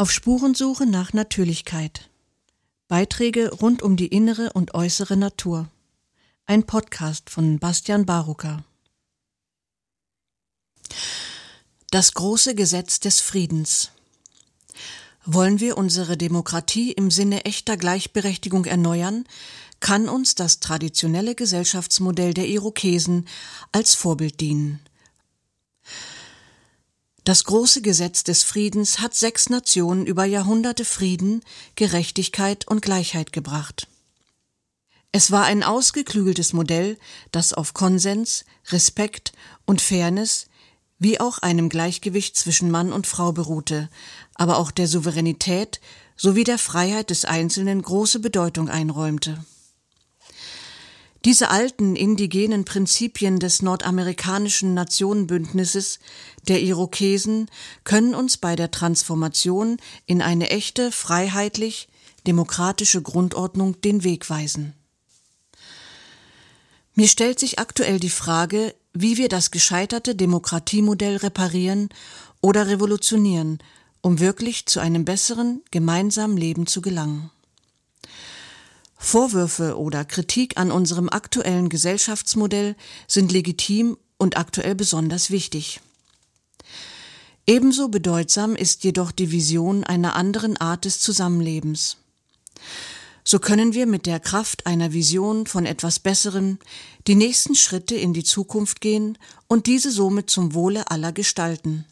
Auf Spurensuche nach Natürlichkeit. Beiträge rund um die innere und äußere Natur. Ein Podcast von Bastian Barucker. Das große Gesetz des Friedens. Wollen wir unsere Demokratie im Sinne echter Gleichberechtigung erneuern, kann uns das traditionelle Gesellschaftsmodell der Irokesen als Vorbild dienen. Das große Gesetz des Friedens hat sechs Nationen über Jahrhunderte Frieden, Gerechtigkeit und Gleichheit gebracht. Es war ein ausgeklügeltes Modell, das auf Konsens, Respekt und Fairness wie auch einem Gleichgewicht zwischen Mann und Frau beruhte, aber auch der Souveränität sowie der Freiheit des Einzelnen große Bedeutung einräumte. Diese alten indigenen Prinzipien des nordamerikanischen Nationenbündnisses der Irokesen können uns bei der Transformation in eine echte, freiheitlich, demokratische Grundordnung den Weg weisen. Mir stellt sich aktuell die Frage, wie wir das gescheiterte Demokratiemodell reparieren oder revolutionieren, um wirklich zu einem besseren gemeinsamen Leben zu gelangen. Vorwürfe oder Kritik an unserem aktuellen Gesellschaftsmodell sind legitim und aktuell besonders wichtig. Ebenso bedeutsam ist jedoch die Vision einer anderen Art des Zusammenlebens. So können wir mit der Kraft einer Vision von etwas Besserem die nächsten Schritte in die Zukunft gehen und diese somit zum Wohle aller gestalten.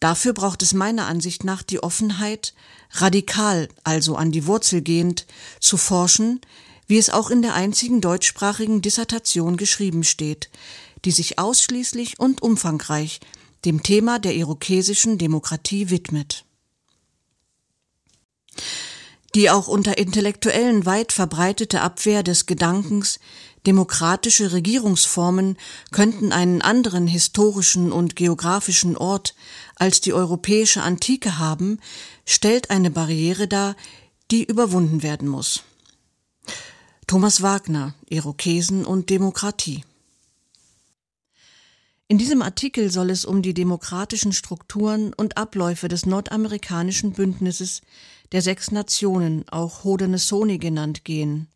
Dafür braucht es meiner Ansicht nach die Offenheit, radikal, also an die Wurzel gehend, zu forschen, wie es auch in der einzigen deutschsprachigen Dissertation geschrieben steht, die sich ausschließlich und umfangreich dem Thema der irokesischen Demokratie widmet. Die auch unter Intellektuellen weit verbreitete Abwehr des Gedankens, Demokratische Regierungsformen könnten einen anderen historischen und geografischen Ort als die europäische Antike haben, stellt eine Barriere dar, die überwunden werden muss. Thomas Wagner, Irokesen und Demokratie. In diesem Artikel soll es um die demokratischen Strukturen und Abläufe des nordamerikanischen Bündnisses der sechs Nationen, auch Haudenosaunee genannt, gehen.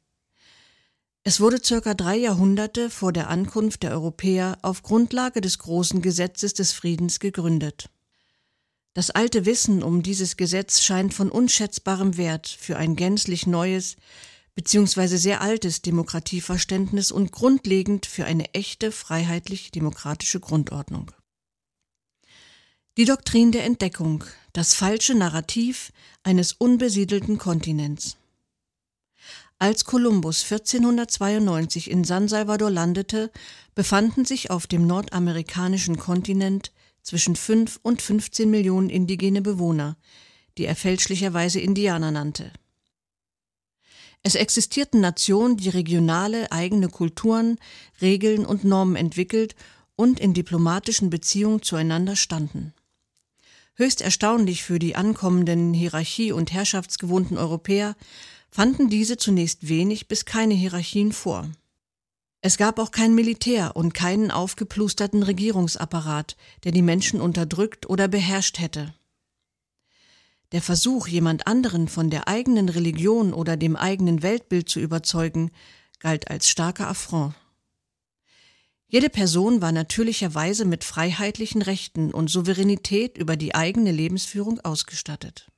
Es wurde circa drei Jahrhunderte vor der Ankunft der Europäer auf Grundlage des großen Gesetzes des Friedens gegründet. Das alte Wissen um dieses Gesetz scheint von unschätzbarem Wert für ein gänzlich neues bzw. sehr altes Demokratieverständnis und grundlegend für eine echte freiheitlich-demokratische Grundordnung. Die Doktrin der Entdeckung, das falsche Narrativ eines unbesiedelten Kontinents. Als Kolumbus 1492 in San Salvador landete, befanden sich auf dem nordamerikanischen Kontinent zwischen 5 und 15 Millionen indigene Bewohner, die er fälschlicherweise Indianer nannte. Es existierten Nationen, die regionale eigene Kulturen, Regeln und Normen entwickelt und in diplomatischen Beziehungen zueinander standen. Höchst erstaunlich für die ankommenden hierarchie- und herrschaftsgewohnten Europäer fanden diese zunächst wenig bis keine Hierarchien vor. Es gab auch kein Militär und keinen aufgeplusterten Regierungsapparat, der die Menschen unterdrückt oder beherrscht hätte. Der Versuch, jemand anderen von der eigenen Religion oder dem eigenen Weltbild zu überzeugen, galt als starker Affront. Jede Person war natürlicherweise mit freiheitlichen Rechten und Souveränität über die eigene Lebensführung ausgestattet.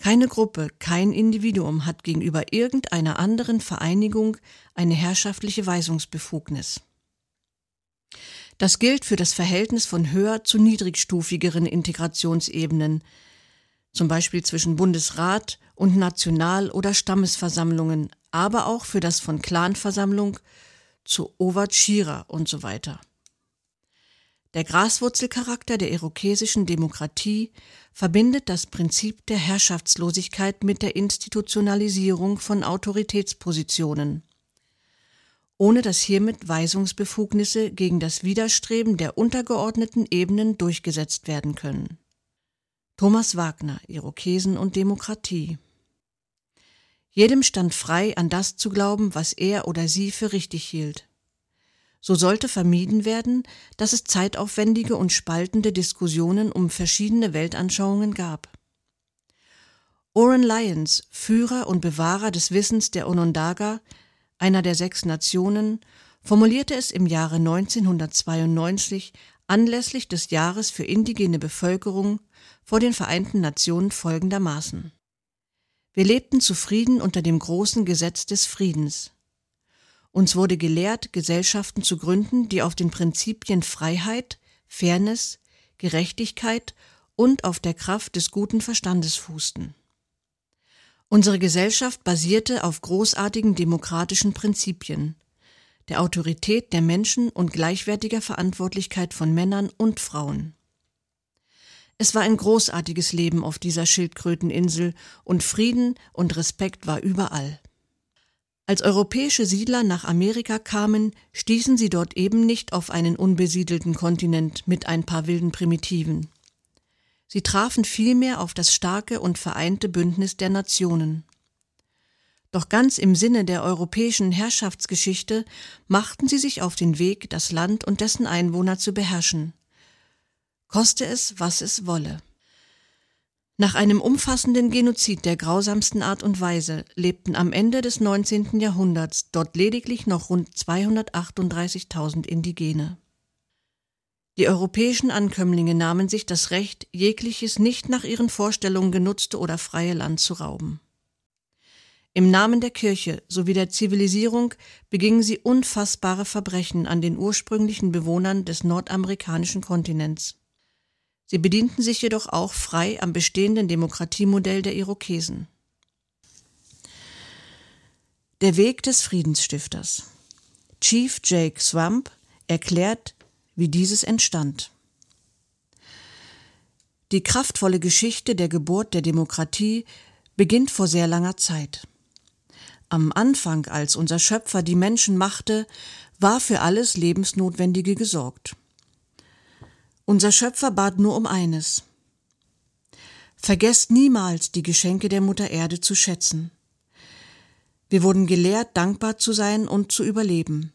Keine Gruppe, kein Individuum hat gegenüber irgendeiner anderen Vereinigung eine herrschaftliche Weisungsbefugnis. Das gilt für das Verhältnis von höher zu niedrigstufigeren Integrationsebenen, zum Beispiel zwischen Bundesrat und National- oder Stammesversammlungen, aber auch für das von Clanversammlung zu Ovachira und so weiter. Der Graswurzelcharakter der irokesischen Demokratie verbindet das Prinzip der Herrschaftslosigkeit mit der Institutionalisierung von Autoritätspositionen, ohne dass hiermit Weisungsbefugnisse gegen das Widerstreben der untergeordneten Ebenen durchgesetzt werden können. Thomas Wagner, Irokesen und Demokratie. Jedem stand frei, an das zu glauben, was er oder sie für richtig hielt. So sollte vermieden werden, dass es zeitaufwendige und spaltende Diskussionen um verschiedene Weltanschauungen gab. Oren Lyons, Führer und Bewahrer des Wissens der Onondaga, einer der sechs Nationen, formulierte es im Jahre 1992 anlässlich des Jahres für indigene Bevölkerung vor den Vereinten Nationen folgendermaßen. Wir lebten zufrieden unter dem großen Gesetz des Friedens. Uns wurde gelehrt, Gesellschaften zu gründen, die auf den Prinzipien Freiheit, Fairness, Gerechtigkeit und auf der Kraft des guten Verstandes fußten. Unsere Gesellschaft basierte auf großartigen demokratischen Prinzipien, der Autorität der Menschen und gleichwertiger Verantwortlichkeit von Männern und Frauen. Es war ein großartiges Leben auf dieser Schildkröteninsel und Frieden und Respekt war überall. Als europäische Siedler nach Amerika kamen, stießen sie dort eben nicht auf einen unbesiedelten Kontinent mit ein paar wilden Primitiven. Sie trafen vielmehr auf das starke und vereinte Bündnis der Nationen. Doch ganz im Sinne der europäischen Herrschaftsgeschichte machten sie sich auf den Weg, das Land und dessen Einwohner zu beherrschen. Koste es, was es wolle. Nach einem umfassenden Genozid der grausamsten Art und Weise lebten am Ende des 19. Jahrhunderts dort lediglich noch rund 238.000 Indigene. Die europäischen Ankömmlinge nahmen sich das Recht, jegliches nicht nach ihren Vorstellungen genutzte oder freie Land zu rauben. Im Namen der Kirche sowie der Zivilisierung begingen sie unfassbare Verbrechen an den ursprünglichen Bewohnern des nordamerikanischen Kontinents. Sie bedienten sich jedoch auch frei am bestehenden Demokratiemodell der Irokesen. Der Weg des Friedensstifters. Chief Jake Swamp erklärt, wie dieses entstand. Die kraftvolle Geschichte der Geburt der Demokratie beginnt vor sehr langer Zeit. Am Anfang, als unser Schöpfer die Menschen machte, war für alles Lebensnotwendige gesorgt. Unser Schöpfer bat nur um eines. Vergesst niemals die Geschenke der Mutter Erde zu schätzen. Wir wurden gelehrt, dankbar zu sein und zu überleben.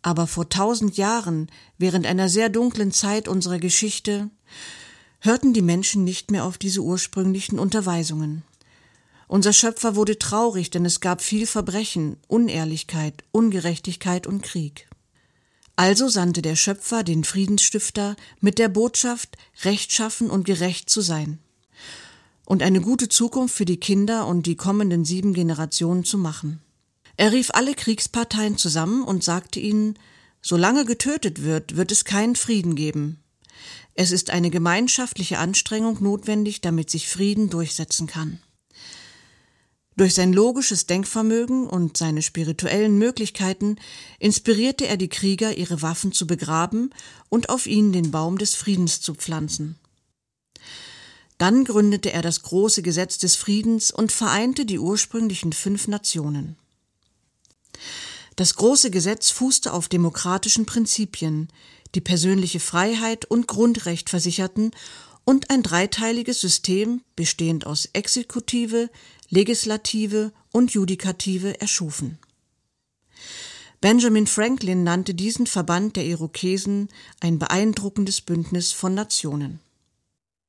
Aber vor tausend Jahren, während einer sehr dunklen Zeit unserer Geschichte, hörten die Menschen nicht mehr auf diese ursprünglichen Unterweisungen. Unser Schöpfer wurde traurig, denn es gab viel Verbrechen, Unehrlichkeit, Ungerechtigkeit und Krieg. Also sandte der Schöpfer den Friedensstifter mit der Botschaft, rechtschaffen und gerecht zu sein und eine gute Zukunft für die Kinder und die kommenden sieben Generationen zu machen. Er rief alle Kriegsparteien zusammen und sagte ihnen, solange getötet wird, wird es keinen Frieden geben. Es ist eine gemeinschaftliche Anstrengung notwendig, damit sich Frieden durchsetzen kann. Durch sein logisches Denkvermögen und seine spirituellen Möglichkeiten inspirierte er die Krieger, ihre Waffen zu begraben und auf ihnen den Baum des Friedens zu pflanzen. Dann gründete er das große Gesetz des Friedens und vereinte die ursprünglichen fünf Nationen. Das große Gesetz fußte auf demokratischen Prinzipien, die persönliche Freiheit und Grundrecht versicherten und ein dreiteiliges System bestehend aus Exekutive, Legislative und Judikative erschufen. Benjamin Franklin nannte diesen Verband der Irokesen ein beeindruckendes Bündnis von Nationen.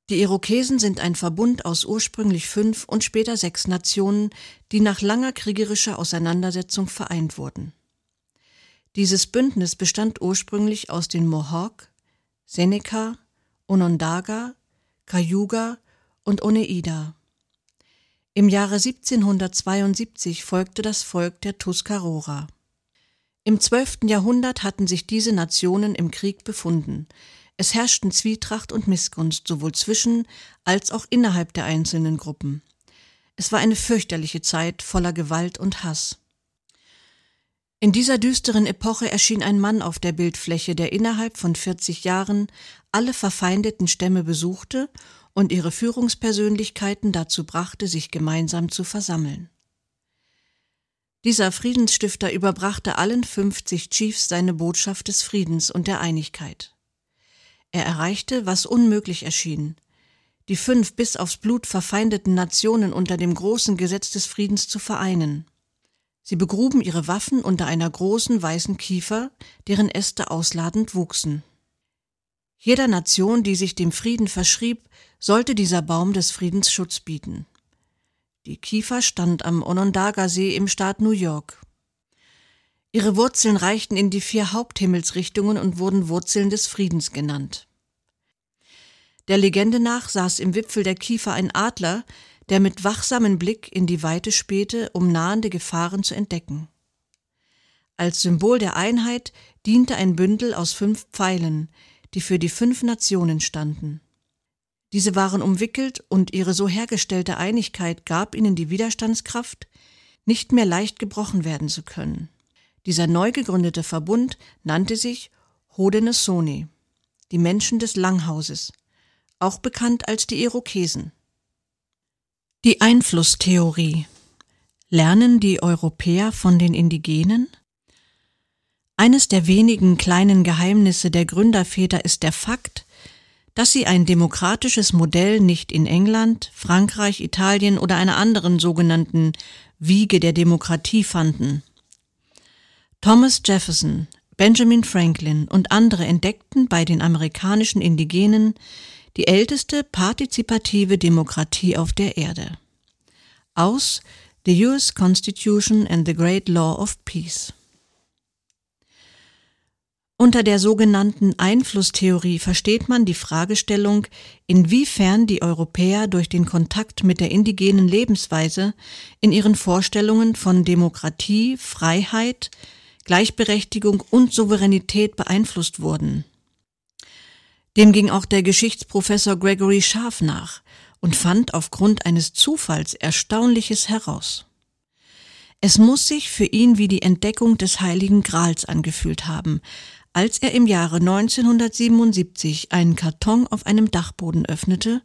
Die Irokesen sind ein Verbund aus ursprünglich fünf und später sechs Nationen, die nach langer kriegerischer Auseinandersetzung vereint wurden. Dieses Bündnis bestand ursprünglich aus den Mohawk, Seneca, Onondaga, Cayuga und Oneida. Im Jahre 1772 folgte das Volk der Tuscarora. Im 12. Jahrhundert hatten sich diese Nationen im Krieg befunden. Es herrschten Zwietracht und Missgunst sowohl zwischen als auch innerhalb der einzelnen Gruppen. Es war eine fürchterliche Zeit voller Gewalt und Hass. In dieser düsteren Epoche erschien ein Mann auf der Bildfläche, der innerhalb von 40 Jahren alle verfeindeten Stämme besuchte und ihre Führungspersönlichkeiten dazu brachte, sich gemeinsam zu versammeln. Dieser Friedensstifter überbrachte allen 50 Chiefs seine Botschaft des Friedens und der Einigkeit. Er erreichte, was unmöglich erschien, die fünf bis aufs Blut verfeindeten Nationen unter dem großen Gesetz des Friedens zu vereinen. Sie begruben ihre Waffen unter einer großen weißen Kiefer, deren Äste ausladend wuchsen. Jeder Nation, die sich dem Frieden verschrieb, sollte dieser Baum des Friedens Schutz bieten. Die Kiefer stand am Onondaga-See im Staat New York. Ihre Wurzeln reichten in die vier Haupthimmelsrichtungen und wurden Wurzeln des Friedens genannt. Der Legende nach saß im Wipfel der Kiefer ein Adler, der mit wachsamem Blick in die Weite spähte, um nahende Gefahren zu entdecken. Als Symbol der Einheit diente ein Bündel aus fünf Pfeilen, die für die fünf Nationen standen. Diese waren umwickelt und ihre so hergestellte Einigkeit gab ihnen die Widerstandskraft, nicht mehr leicht gebrochen werden zu können. Dieser neu gegründete Verbund nannte sich Haudenosaunee, die Menschen des Langhauses, auch bekannt als die Irokesen. Die Einflusstheorie. Lernen die Europäer von den Indigenen? Eines der wenigen kleinen Geheimnisse der Gründerväter ist der Fakt, dass sie ein demokratisches Modell nicht in England, Frankreich, Italien oder einer anderen sogenannten Wiege der Demokratie fanden. Thomas Jefferson, Benjamin Franklin und andere entdeckten bei den amerikanischen Indigenen die älteste partizipative Demokratie auf der Erde. Aus The US Constitution and the Great Law of Peace. Unter der sogenannten Einflusstheorie versteht man die Fragestellung, inwiefern die Europäer durch den Kontakt mit der indigenen Lebensweise in ihren Vorstellungen von Demokratie, Freiheit, Gleichberechtigung und Souveränität beeinflusst wurden. Dem ging auch der Geschichtsprofessor Gregory Scharf nach und fand aufgrund eines Zufalls Erstaunliches heraus. Es muss sich für ihn wie die Entdeckung des Heiligen Grals angefühlt haben, als er im Jahre 1977 einen Karton auf einem Dachboden öffnete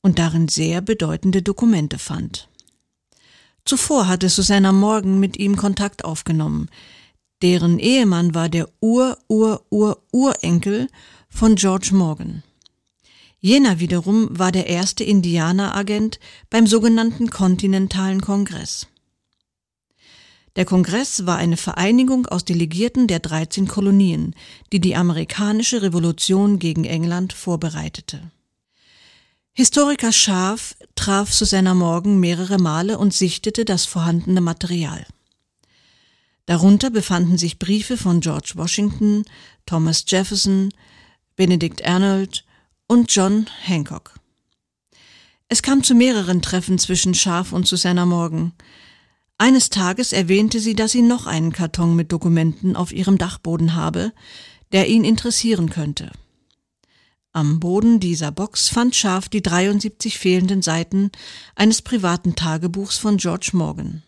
und darin sehr bedeutende Dokumente fand. Zuvor hatte Susanna Morgan mit ihm Kontakt aufgenommen. Deren Ehemann war der Ur-Ur-Ur-Urenkel von George Morgan. Jener wiederum war der erste Indianeragent beim sogenannten Kontinentalen Kongress. Der Kongress war eine Vereinigung aus Delegierten der 13 Kolonien, die die amerikanische Revolution gegen England vorbereitete. Historiker Scharf traf Susanna Morgan mehrere Male und sichtete das vorhandene Material. Darunter befanden sich Briefe von George Washington, Thomas Jefferson, Benedict Arnold und John Hancock. Es kam zu mehreren Treffen zwischen Scharf und Susanna Morgan. Eines Tages erwähnte sie, dass sie noch einen Karton mit Dokumenten auf ihrem Dachboden habe, der ihn interessieren könnte. Am Boden dieser Box fand Scharf die 73 fehlenden Seiten eines privaten Tagebuchs von George Morgan.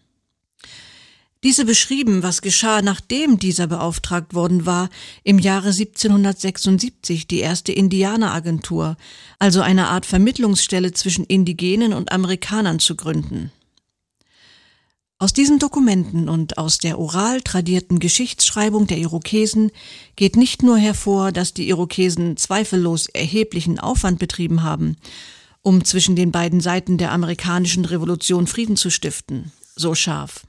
Diese beschrieben, was geschah, nachdem dieser beauftragt worden war, im Jahre 1776 die erste Indianeragentur, also eine Art Vermittlungsstelle zwischen Indigenen und Amerikanern zu gründen. Aus diesen Dokumenten und aus der oral tradierten Geschichtsschreibung der Irokesen geht nicht nur hervor, dass die Irokesen zweifellos erheblichen Aufwand betrieben haben, um zwischen den beiden Seiten der amerikanischen Revolution Frieden zu stiften, so scharf.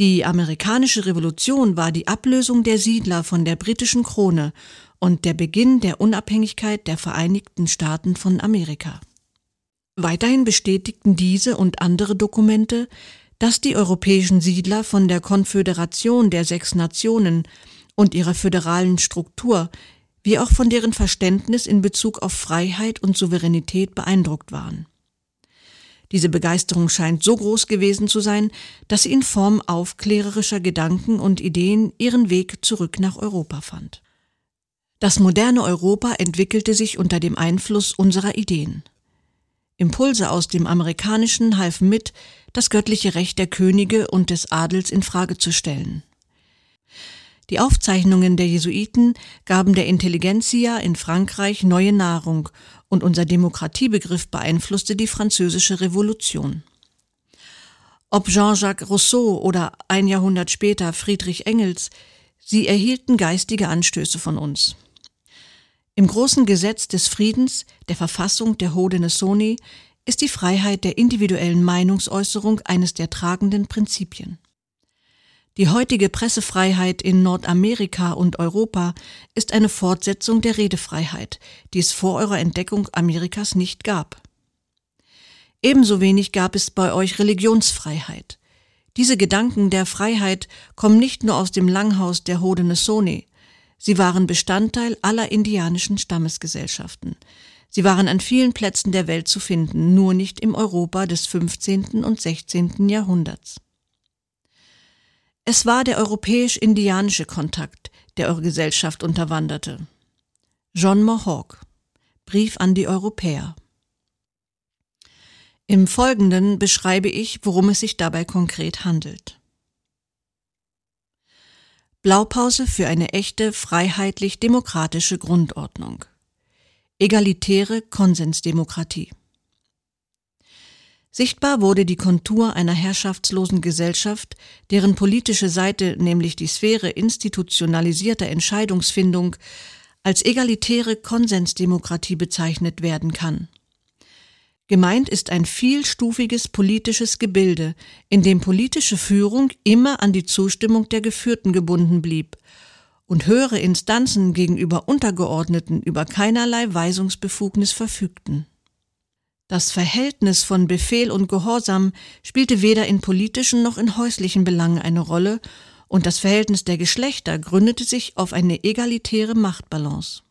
Die amerikanische Revolution war die Ablösung der Siedler von der britischen Krone und der Beginn der Unabhängigkeit der Vereinigten Staaten von Amerika. Weiterhin bestätigten diese und andere Dokumente, dass die europäischen Siedler von der Konföderation der sechs Nationen und ihrer föderalen Struktur wie auch von deren Verständnis in Bezug auf Freiheit und Souveränität beeindruckt waren. Diese Begeisterung scheint so groß gewesen zu sein, dass sie in Form aufklärerischer Gedanken und Ideen ihren Weg zurück nach Europa fand. Das moderne Europa entwickelte sich unter dem Einfluss unserer Ideen. Impulse aus dem Amerikanischen halfen mit, das göttliche Recht der Könige und des Adels in Frage zu stellen. Die Aufzeichnungen der Jesuiten gaben der Intelligenzia in Frankreich neue Nahrung und unser Demokratiebegriff beeinflusste die französische Revolution. Ob Jean-Jacques Rousseau oder ein Jahrhundert später Friedrich Engels, sie erhielten geistige Anstöße von uns. Im großen Gesetz des Friedens, der Verfassung der Haudenosaunee, ist die Freiheit der individuellen Meinungsäußerung eines der tragenden Prinzipien. Die heutige Pressefreiheit in Nordamerika und Europa ist eine Fortsetzung der Redefreiheit, die es vor eurer Entdeckung Amerikas nicht gab. Ebenso wenig gab es bei euch Religionsfreiheit. Diese Gedanken der Freiheit kommen nicht nur aus dem Langhaus der Haudenosaunee, sie waren Bestandteil aller indianischen Stammesgesellschaften. Sie waren an vielen Plätzen der Welt zu finden, nur nicht im Europa des 15. und 16. Jahrhunderts. Es war der europäisch-indianische Kontakt, der eure Gesellschaft unterwanderte. John Mohawk Brief an die Europäer Im Folgenden beschreibe ich, worum es sich dabei konkret handelt. Blaupause für eine echte freiheitlich-demokratische Grundordnung. Egalitäre Konsensdemokratie. Sichtbar wurde die Kontur einer herrschaftslosen Gesellschaft, deren politische Seite, nämlich die Sphäre institutionalisierter Entscheidungsfindung, als egalitäre Konsensdemokratie bezeichnet werden kann. Gemeint ist ein vielstufiges politisches Gebilde, in dem politische Führung immer an die Zustimmung der Geführten gebunden blieb und höhere Instanzen gegenüber Untergeordneten über keinerlei Weisungsbefugnis verfügten. Das Verhältnis von Befehl und Gehorsam spielte weder in politischen noch in häuslichen Belangen eine Rolle, und das Verhältnis der Geschlechter gründete sich auf eine egalitäre Machtbalance.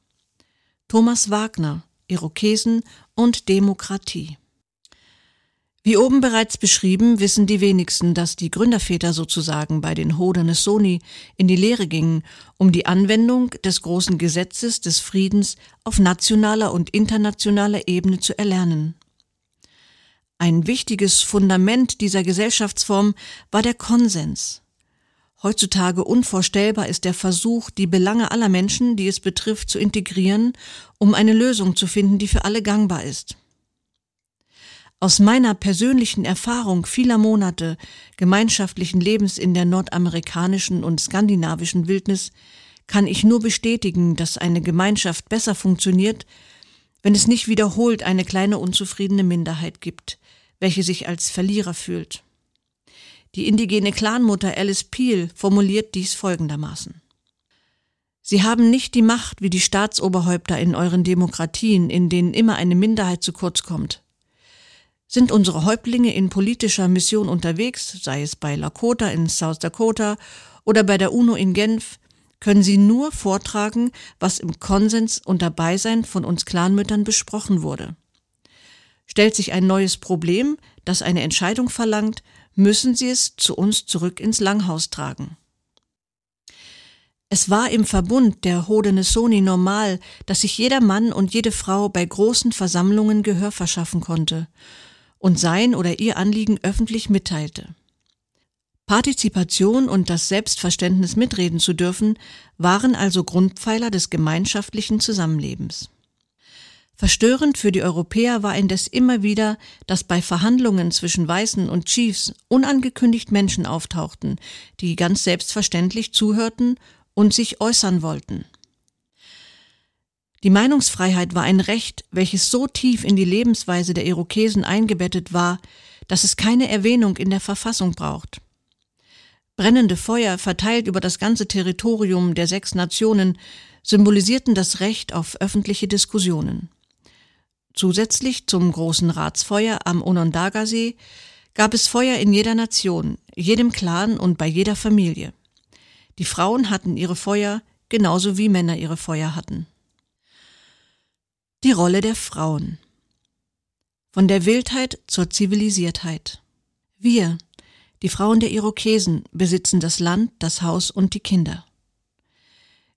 Thomas Wagner, Irokesen und Demokratie. Wie oben bereits beschrieben, wissen die wenigsten, dass die Gründerväter sozusagen bei den Haudenosaunee in die Lehre gingen, um die Anwendung des großen Gesetzes des Friedens auf nationaler und internationaler Ebene zu erlernen. Ein wichtiges Fundament dieser Gesellschaftsform war der Konsens. Heutzutage unvorstellbar ist der Versuch, die Belange aller Menschen, die es betrifft, zu integrieren, um eine Lösung zu finden, die für alle gangbar ist. Aus meiner persönlichen Erfahrung vieler Monate gemeinschaftlichen Lebens in der nordamerikanischen und skandinavischen Wildnis kann ich nur bestätigen, dass eine Gemeinschaft besser funktioniert, wenn es nicht wiederholt eine kleine unzufriedene Minderheit gibt, welche sich als Verlierer fühlt. Die indigene Clanmutter Alice Peel formuliert dies folgendermaßen. Sie haben nicht die Macht wie die Staatsoberhäupter in euren Demokratien, in denen immer eine Minderheit zu kurz kommt. Sind unsere Häuptlinge in politischer Mission unterwegs, sei es bei Lakota in South Dakota oder bei der UNO in Genf, können sie nur vortragen, was im Konsens unter Beisein von uns Clanmüttern besprochen wurde. Stellt sich ein neues Problem, das eine Entscheidung verlangt, müssen sie es zu uns zurück ins Langhaus tragen. Es war im Verbund der Haudenosaunee normal, dass sich jeder Mann und jede Frau bei großen Versammlungen Gehör verschaffen konnte und sein oder ihr Anliegen öffentlich mitteilte. Partizipation und das Selbstverständnis mitreden zu dürfen, waren also Grundpfeiler des gemeinschaftlichen Zusammenlebens. Verstörend für die Europäer war indes immer wieder, dass bei Verhandlungen zwischen Weißen und Chiefs unangekündigt Menschen auftauchten, die ganz selbstverständlich zuhörten und sich äußern wollten. Die Meinungsfreiheit war ein Recht, welches so tief in die Lebensweise der Irokesen eingebettet war, dass es keine Erwähnung in der Verfassung braucht. Brennende Feuer verteilt über das ganze Territorium der sechs Nationen symbolisierten das Recht auf öffentliche Diskussionen. Zusätzlich zum großen Ratsfeuer am Onondagasee gab es Feuer in jeder Nation, jedem Clan und bei jeder Familie. Die Frauen hatten ihre Feuer genauso wie Männer ihre Feuer hatten. Die Rolle der Frauen. Von der Wildheit zur Zivilisiertheit. Wir, die Frauen der Irokesen, besitzen das Land, das Haus und die Kinder.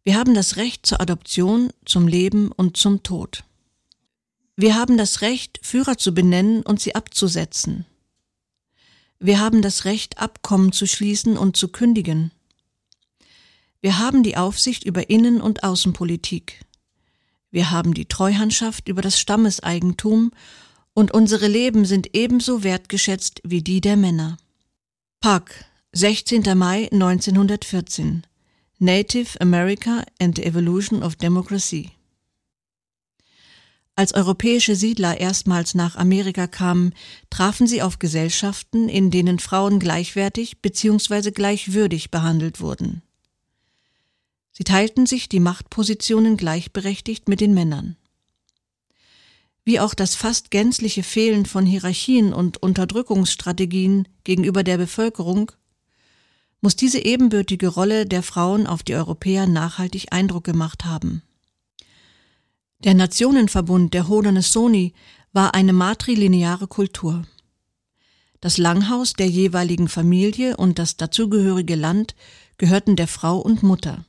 Wir haben das Recht zur Adoption, zum Leben und zum Tod. Wir haben das Recht, Führer zu benennen und sie abzusetzen. Wir haben das Recht, Abkommen zu schließen und zu kündigen. Wir haben die Aufsicht über Innen- und Außenpolitik. Wir haben die Treuhandschaft über das Stammeseigentum und unsere Leben sind ebenso wertgeschätzt wie die der Männer. Park, 16. Mai 1914 Native America and the Evolution of Democracy Als europäische Siedler erstmals nach Amerika kamen, trafen sie auf Gesellschaften, in denen Frauen gleichwertig bzw. gleichwürdig behandelt wurden. Sie teilten sich die Machtpositionen gleichberechtigt mit den Männern. Wie auch das fast gänzliche Fehlen von Hierarchien und Unterdrückungsstrategien gegenüber der Bevölkerung muss diese ebenbürtige Rolle der Frauen auf die Europäer nachhaltig Eindruck gemacht haben. Der Nationenverbund der Haudenosaunee war eine matrilineare Kultur. Das Langhaus der jeweiligen Familie und das dazugehörige Land gehörten der Frau und Mutter.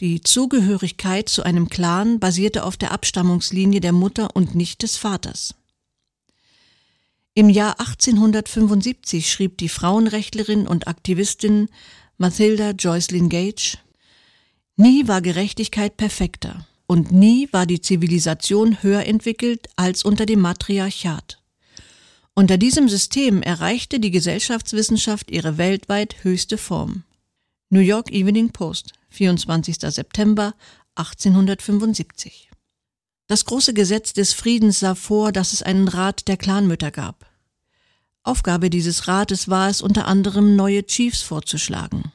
Die Zugehörigkeit zu einem Clan basierte auf der Abstammungslinie der Mutter und nicht des Vaters. Im Jahr 1875 schrieb die Frauenrechtlerin und Aktivistin Mathilda Joycelyn Gage Nie war Gerechtigkeit perfekter und nie war die Zivilisation höher entwickelt als unter dem Matriarchat. Unter diesem System erreichte die Gesellschaftswissenschaft ihre weltweit höchste Form. New York Evening Post, 24. September 1875. Das große Gesetz des Friedens sah vor, dass es einen Rat der Clanmütter gab. Aufgabe dieses Rates war es unter anderem, neue Chiefs vorzuschlagen.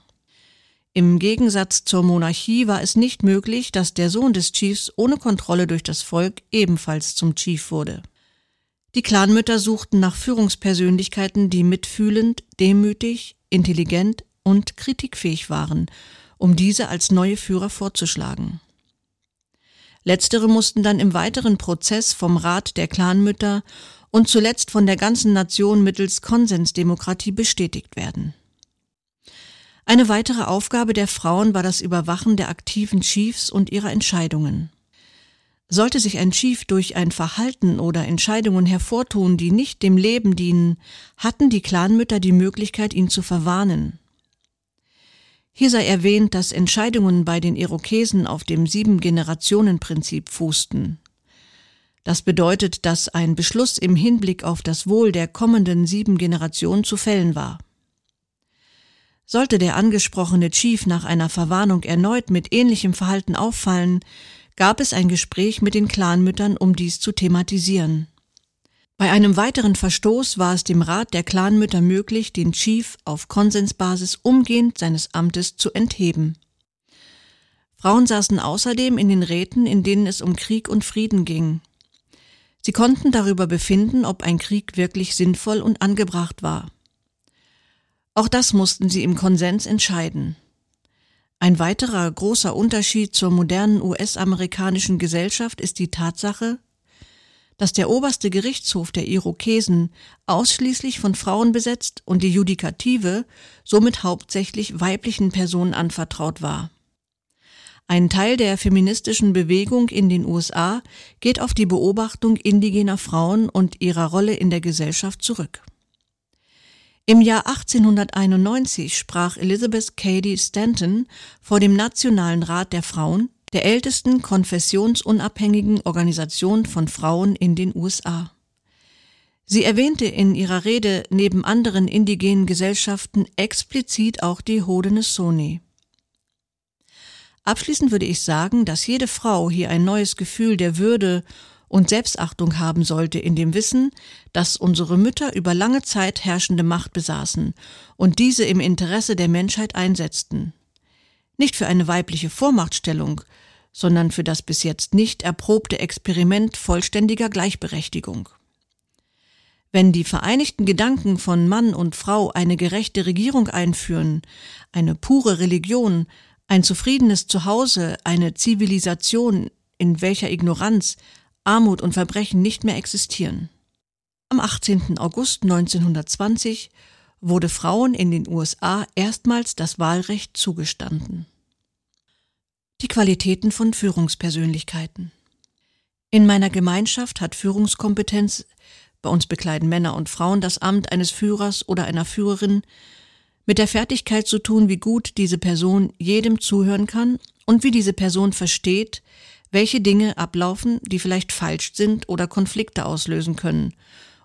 Im Gegensatz zur Monarchie war es nicht möglich, dass der Sohn des Chiefs ohne Kontrolle durch das Volk ebenfalls zum Chief wurde. Die Clanmütter suchten nach Führungspersönlichkeiten, die mitfühlend, demütig, intelligent und kritikfähig waren, um diese als neue Führer vorzuschlagen. Letztere mussten dann im weiteren Prozess vom Rat der Clanmütter und zuletzt von der ganzen Nation mittels Konsensdemokratie bestätigt werden. Eine weitere Aufgabe der Frauen war das Überwachen der aktiven Chiefs und ihrer Entscheidungen. Sollte sich ein Chief durch ein Verhalten oder Entscheidungen hervortun, die nicht dem Leben dienen, hatten die Clanmütter die Möglichkeit, ihn zu verwarnen. Hier sei erwähnt, dass Entscheidungen bei den Irokesen auf dem Sieben-Generationen-Prinzip fußten. Das bedeutet, dass ein Beschluss im Hinblick auf das Wohl der kommenden sieben Generationen zu fällen war. Sollte der angesprochene Chief nach einer Verwarnung erneut mit ähnlichem Verhalten auffallen, gab es ein Gespräch mit den Clanmüttern, um dies zu thematisieren. Bei einem weiteren Verstoß war es dem Rat der Clanmütter möglich, den Chief auf Konsensbasis umgehend seines Amtes zu entheben. Frauen saßen außerdem in den Räten, in denen es um Krieg und Frieden ging. Sie konnten darüber befinden, ob ein Krieg wirklich sinnvoll und angebracht war. Auch das mussten sie im Konsens entscheiden. Ein weiterer großer Unterschied zur modernen US-amerikanischen Gesellschaft ist die Tatsache, dass der oberste Gerichtshof der Irokesen ausschließlich von Frauen besetzt und die Judikative somit hauptsächlich weiblichen Personen anvertraut war. Ein Teil der feministischen Bewegung in den USA geht auf die Beobachtung indigener Frauen und ihrer Rolle in der Gesellschaft zurück. Im Jahr 1891 sprach Elizabeth Cady Stanton vor dem Nationalen Rat der Frauen, der ältesten konfessionsunabhängigen Organisation von Frauen in den USA. Sie erwähnte in ihrer Rede neben anderen indigenen Gesellschaften explizit auch die Haudenosaunee. Abschließend würde ich sagen, dass jede Frau hier ein neues Gefühl der Würde und Selbstachtung haben sollte in dem Wissen, dass unsere Mütter über lange Zeit herrschende Macht besaßen und diese im Interesse der Menschheit einsetzten. Nicht für eine weibliche Vormachtstellung, sondern für das bis jetzt nicht erprobte Experiment vollständiger Gleichberechtigung. Wenn die vereinigten Gedanken von Mann und Frau eine gerechte Regierung einführen, eine pure Religion, ein zufriedenes Zuhause, eine Zivilisation, in welcher Ignoranz, Armut und Verbrechen nicht mehr existieren. Am 18. August 1920 wurde Frauen in den USA erstmals das Wahlrecht zugestanden. Die Qualitäten von Führungspersönlichkeiten. In meiner Gemeinschaft hat Führungskompetenz, bei uns bekleiden Männer und Frauen das Amt eines Führers oder einer Führerin, mit der Fertigkeit zu tun, wie gut diese Person jedem zuhören kann und wie diese Person versteht, welche Dinge ablaufen, die vielleicht falsch sind oder Konflikte auslösen können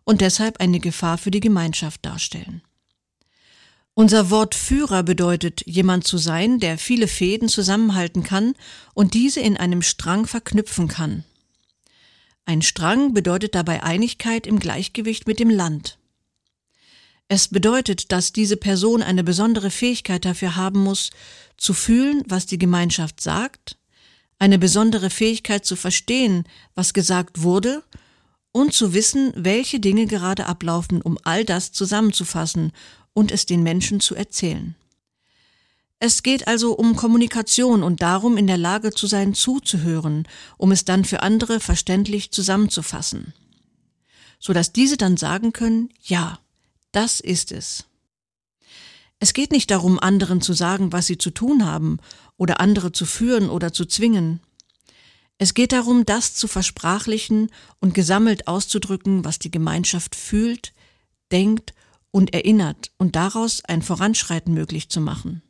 und deshalb eine Gefahr für die Gemeinschaft darstellen. Unser Wort Führer bedeutet, jemand zu sein, der viele Fäden zusammenhalten kann und diese in einem Strang verknüpfen kann. Ein Strang bedeutet dabei Einigkeit im Gleichgewicht mit dem Land. Es bedeutet, dass diese Person eine besondere Fähigkeit dafür haben muss, zu fühlen, was die Gemeinschaft sagt, eine besondere Fähigkeit zu verstehen, was gesagt wurde, und zu wissen, welche Dinge gerade ablaufen, um all das zusammenzufassen und es den Menschen zu erzählen. Es geht also um Kommunikation und darum, in der Lage zu sein, zuzuhören, um es dann für andere verständlich zusammenzufassen, so dass diese dann sagen können, ja, das ist es. Es geht nicht darum, anderen zu sagen, was sie zu tun haben, oder andere zu führen oder zu zwingen. Es geht darum, das zu versprachlichen und gesammelt auszudrücken, was die Gemeinschaft fühlt, denkt und erinnert und daraus ein Voranschreiten möglich zu machen.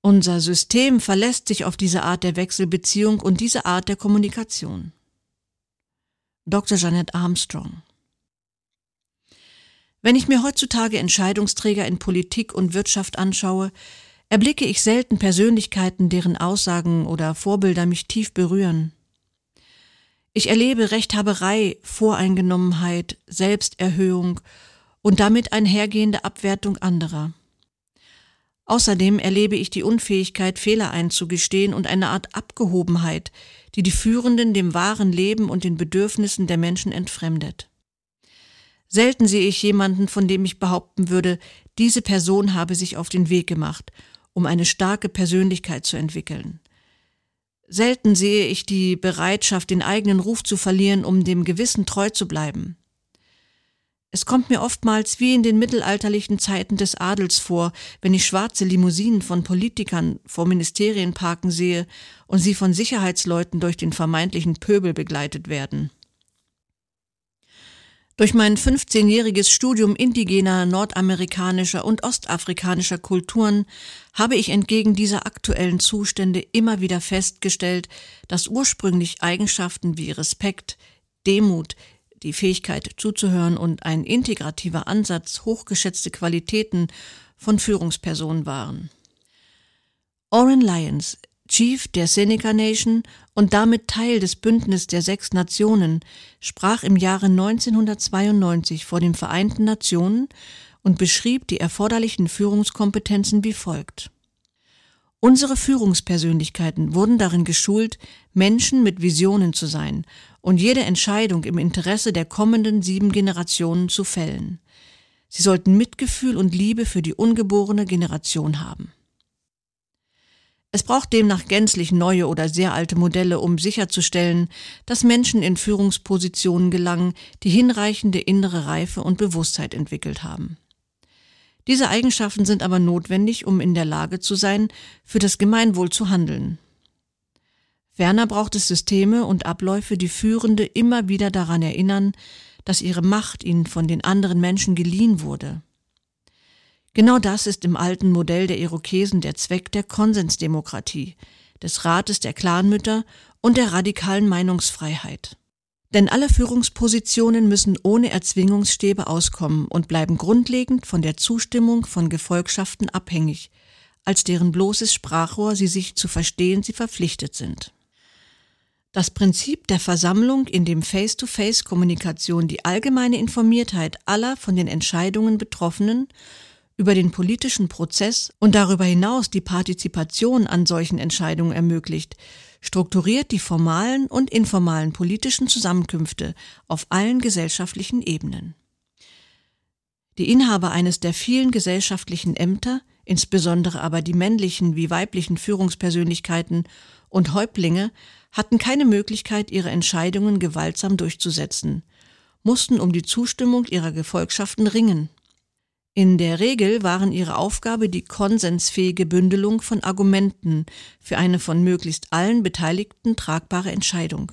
Unser System verlässt sich auf diese Art der Wechselbeziehung und diese Art der Kommunikation. Dr. Janet Armstrong Wenn ich mir heutzutage Entscheidungsträger in Politik und Wirtschaft anschaue, erblicke ich selten Persönlichkeiten, deren Aussagen oder Vorbilder mich tief berühren. Ich erlebe Rechthaberei, Voreingenommenheit, Selbsterhöhung und damit einhergehende Abwertung anderer. Außerdem erlebe ich die Unfähigkeit, Fehler einzugestehen und eine Art Abgehobenheit, die die Führenden dem wahren Leben und den Bedürfnissen der Menschen entfremdet. Selten sehe ich jemanden, von dem ich behaupten würde, diese Person habe sich auf den Weg gemacht, um eine starke Persönlichkeit zu entwickeln. Selten sehe ich die Bereitschaft, den eigenen Ruf zu verlieren, um dem Gewissen treu zu bleiben. Es kommt mir oftmals wie in den mittelalterlichen Zeiten des Adels vor, wenn ich schwarze Limousinen von Politikern vor Ministerien parken sehe und sie von Sicherheitsleuten durch den vermeintlichen Pöbel begleitet werden. Durch mein 15-jähriges Studium indigener, nordamerikanischer und ostafrikanischer Kulturen habe ich entgegen dieser aktuellen Zustände immer wieder festgestellt, dass ursprünglich Eigenschaften wie Respekt, Demut, die Fähigkeit zuzuhören und ein integrativer Ansatz hochgeschätzte Qualitäten von Führungspersonen waren. Oren Lyons, Chief der Seneca Nation und damit Teil des Bündnisses der sechs Nationen, sprach im Jahre 1992 vor den Vereinten Nationen und beschrieb die erforderlichen Führungskompetenzen wie folgt. Unsere Führungspersönlichkeiten wurden darin geschult, Menschen mit Visionen zu sein und jede Entscheidung im Interesse der kommenden sieben Generationen zu fällen. Sie sollten Mitgefühl und Liebe für die ungeborene Generation haben. Es braucht demnach gänzlich neue oder sehr alte Modelle, um sicherzustellen, dass Menschen in Führungspositionen gelangen, die hinreichende innere Reife und Bewusstheit entwickelt haben. Diese Eigenschaften sind aber notwendig, um in der Lage zu sein, für das Gemeinwohl zu handeln. Ferner braucht es Systeme und Abläufe, die Führende immer wieder daran erinnern, dass ihre Macht ihnen von den anderen Menschen geliehen wurde. Genau das ist im alten Modell der Irokesen der Zweck der Konsensdemokratie, des Rates der Clanmütter und der radikalen Meinungsfreiheit. Denn alle Führungspositionen müssen ohne Erzwingungsstäbe auskommen und bleiben grundlegend von der Zustimmung von Gefolgschaften abhängig, als deren bloßes Sprachrohr sie sich zu verstehen sie verpflichtet sind. Das Prinzip der Versammlung, in dem Face-to-Face-Kommunikation die allgemeine Informiertheit aller von den Entscheidungen Betroffenen über den politischen Prozess und darüber hinaus die Partizipation an solchen Entscheidungen ermöglicht, strukturiert die formalen und informalen politischen Zusammenkünfte auf allen gesellschaftlichen Ebenen. Die Inhaber eines der vielen gesellschaftlichen Ämter, insbesondere aber die männlichen wie weiblichen Führungspersönlichkeiten und Häuptlinge, hatten keine Möglichkeit, ihre Entscheidungen gewaltsam durchzusetzen, mussten um die Zustimmung ihrer Gefolgschaften ringen. In der Regel waren ihre Aufgabe die konsensfähige Bündelung von Argumenten für eine von möglichst allen Beteiligten tragbare Entscheidung.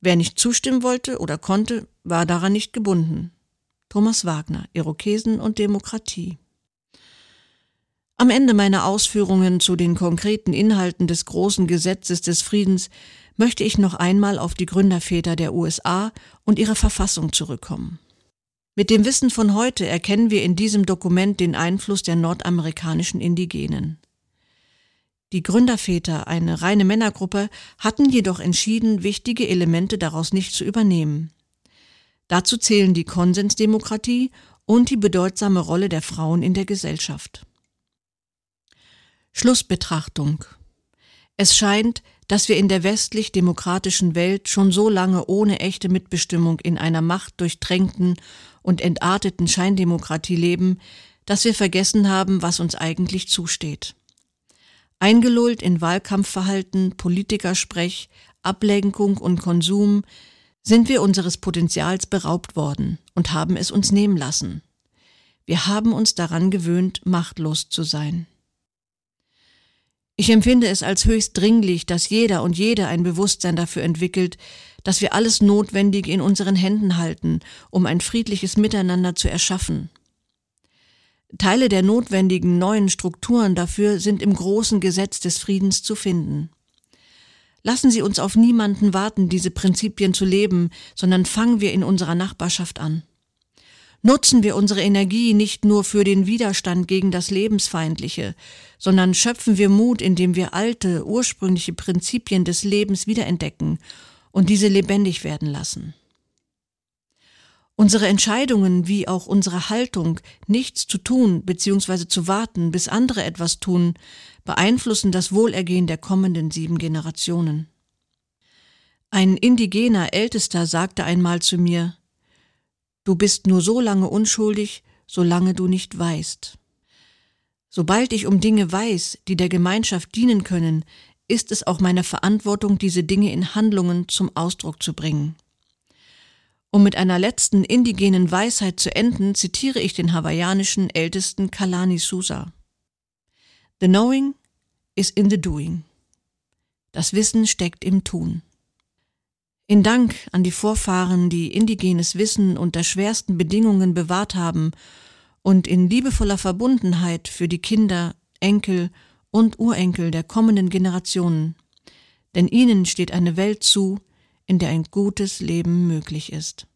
Wer nicht zustimmen wollte oder konnte, war daran nicht gebunden. Thomas Wagner, Irokesen und Demokratie. Am Ende meiner Ausführungen zu den konkreten Inhalten des großen Gesetzes des Friedens möchte ich noch einmal auf die Gründerväter der USA und ihre Verfassung zurückkommen. Mit dem Wissen von heute erkennen wir in diesem Dokument den Einfluss der nordamerikanischen Indigenen. Die Gründerväter, eine reine Männergruppe, hatten jedoch entschieden, wichtige Elemente daraus nicht zu übernehmen. Dazu zählen die Konsensdemokratie und die bedeutsame Rolle der Frauen in der Gesellschaft. Schlussbetrachtung Es scheint, dass wir in der westlich-demokratischen Welt schon so lange ohne echte Mitbestimmung in einer machtdurchtränkten und entarteten Scheindemokratie leben, dass wir vergessen haben, was uns eigentlich zusteht. Eingelullt in Wahlkampfverhalten, Politikersprech, Ablenkung und Konsum sind wir unseres Potenzials beraubt worden und haben es uns nehmen lassen. Wir haben uns daran gewöhnt, machtlos zu sein. Ich empfinde es als höchst dringlich, dass jeder und jede ein Bewusstsein dafür entwickelt, dass wir alles Notwendige in unseren Händen halten, um ein friedliches Miteinander zu erschaffen. Teile der notwendigen neuen Strukturen dafür sind im großen Gesetz des Friedens zu finden. Lassen Sie uns auf niemanden warten, diese Prinzipien zu leben, sondern fangen wir in unserer Nachbarschaft an. Nutzen wir unsere Energie nicht nur für den Widerstand gegen das Lebensfeindliche, sondern schöpfen wir Mut, indem wir alte, ursprüngliche Prinzipien des Lebens wiederentdecken und diese lebendig werden lassen. Unsere Entscheidungen wie auch unsere Haltung, nichts zu tun bzw. zu warten, bis andere etwas tun, beeinflussen das Wohlergehen der kommenden sieben Generationen. Ein indigener Ältester sagte einmal zu mir, Du bist nur so lange unschuldig, solange du nicht weißt. Sobald ich um Dinge weiß, die der Gemeinschaft dienen können, ist es auch meine Verantwortung, diese Dinge in Handlungen zum Ausdruck zu bringen. Um mit einer letzten indigenen Weisheit zu enden, zitiere ich den hawaiianischen Ältesten Kalani Susa. The knowing is in the doing. Das Wissen steckt im Tun. In Dank an die Vorfahren, die indigenes Wissen unter schwersten Bedingungen bewahrt haben und in liebevoller Verbundenheit für die Kinder, Enkel und Urenkel der kommenden Generationen. Denn ihnen steht eine Welt zu, in der ein gutes Leben möglich ist.